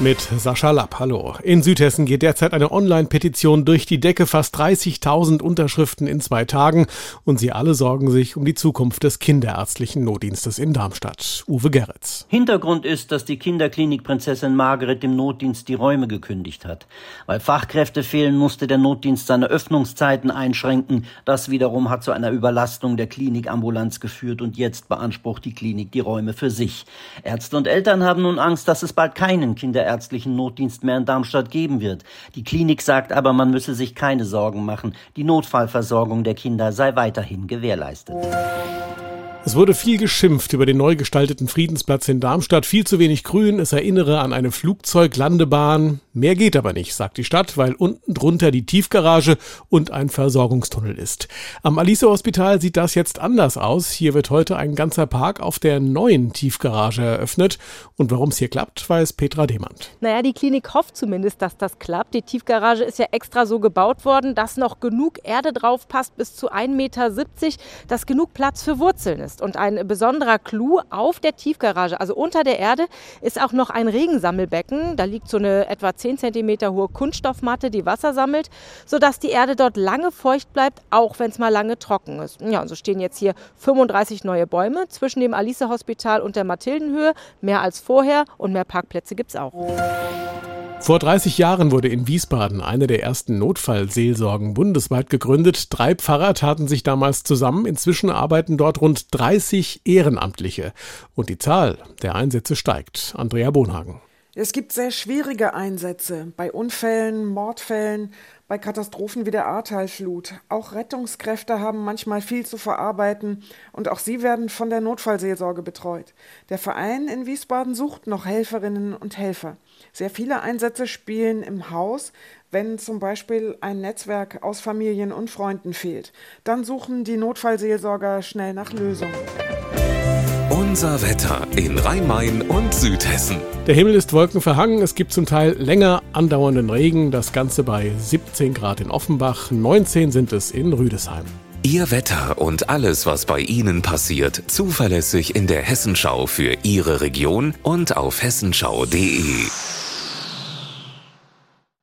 mit Sascha Lapp. Hallo. In Südhessen geht derzeit eine Online-Petition durch die Decke. Fast 30.000 Unterschriften in zwei Tagen. Und sie alle sorgen sich um die Zukunft des kinderärztlichen Notdienstes in Darmstadt. Uwe Gerritz. Hintergrund ist, dass die Kinderklinik Prinzessin Margaret dem Notdienst die Räume gekündigt hat. Weil Fachkräfte fehlen, musste der Notdienst seine Öffnungszeiten einschränken. Das wiederum hat zu einer Überlastung der Klinikambulanz geführt und jetzt beansprucht die Klinik die Räume für sich. Ärzte und Eltern haben nun Angst, dass es bald keinen Kinder ärztlichen Notdienst mehr in Darmstadt geben wird. Die Klinik sagt aber, man müsse sich keine Sorgen machen. Die Notfallversorgung der Kinder sei weiterhin gewährleistet. Es wurde viel geschimpft über den neu gestalteten Friedensplatz in Darmstadt. Viel zu wenig Grün. Es erinnere an eine Flugzeuglandebahn. Mehr geht aber nicht, sagt die Stadt, weil unten drunter die Tiefgarage und ein Versorgungstunnel ist. Am Alice Hospital sieht das jetzt anders aus. Hier wird heute ein ganzer Park auf der neuen Tiefgarage eröffnet. Und warum es hier klappt, weiß Petra Demand. Naja, die Klinik hofft zumindest, dass das klappt. Die Tiefgarage ist ja extra so gebaut worden, dass noch genug Erde drauf passt, bis zu 1,70 Meter, dass genug Platz für Wurzeln ist ist. Und ein besonderer Clou auf der Tiefgarage, also unter der Erde, ist auch noch ein Regensammelbecken. Da liegt so eine etwa 10 cm hohe Kunststoffmatte, die Wasser sammelt, sodass die Erde dort lange feucht bleibt, auch wenn es mal lange trocken ist. Ja, und so stehen jetzt hier 35 neue Bäume zwischen dem Alice-Hospital und der Mathildenhöhe. Mehr als vorher und mehr Parkplätze gibt es auch. Vor 30 Jahren wurde in Wiesbaden eine der ersten Notfallseelsorgen bundesweit gegründet. Drei Pfarrer taten sich damals zusammen. Inzwischen arbeiten dort rund 30 Ehrenamtliche. Und die Zahl der Einsätze steigt. Andrea Bonhagen. Es gibt sehr schwierige Einsätze bei Unfällen, Mordfällen, bei Katastrophen wie der Ahrtalflut. Auch Rettungskräfte haben manchmal viel zu verarbeiten und auch sie werden von der Notfallseelsorge betreut. Der Verein in Wiesbaden sucht noch Helferinnen und Helfer. Sehr viele Einsätze spielen im Haus, wenn zum Beispiel ein Netzwerk aus Familien und Freunden fehlt. Dann suchen die Notfallseelsorger schnell nach Lösungen. Unser Wetter in Rhein-Main und Südhessen. Der Himmel ist wolkenverhangen, es gibt zum Teil länger andauernden Regen, das Ganze bei 17 Grad in Offenbach, 19 sind es in Rüdesheim. Ihr Wetter und alles, was bei Ihnen passiert, zuverlässig in der Hessenschau für Ihre Region und auf hessenschau.de.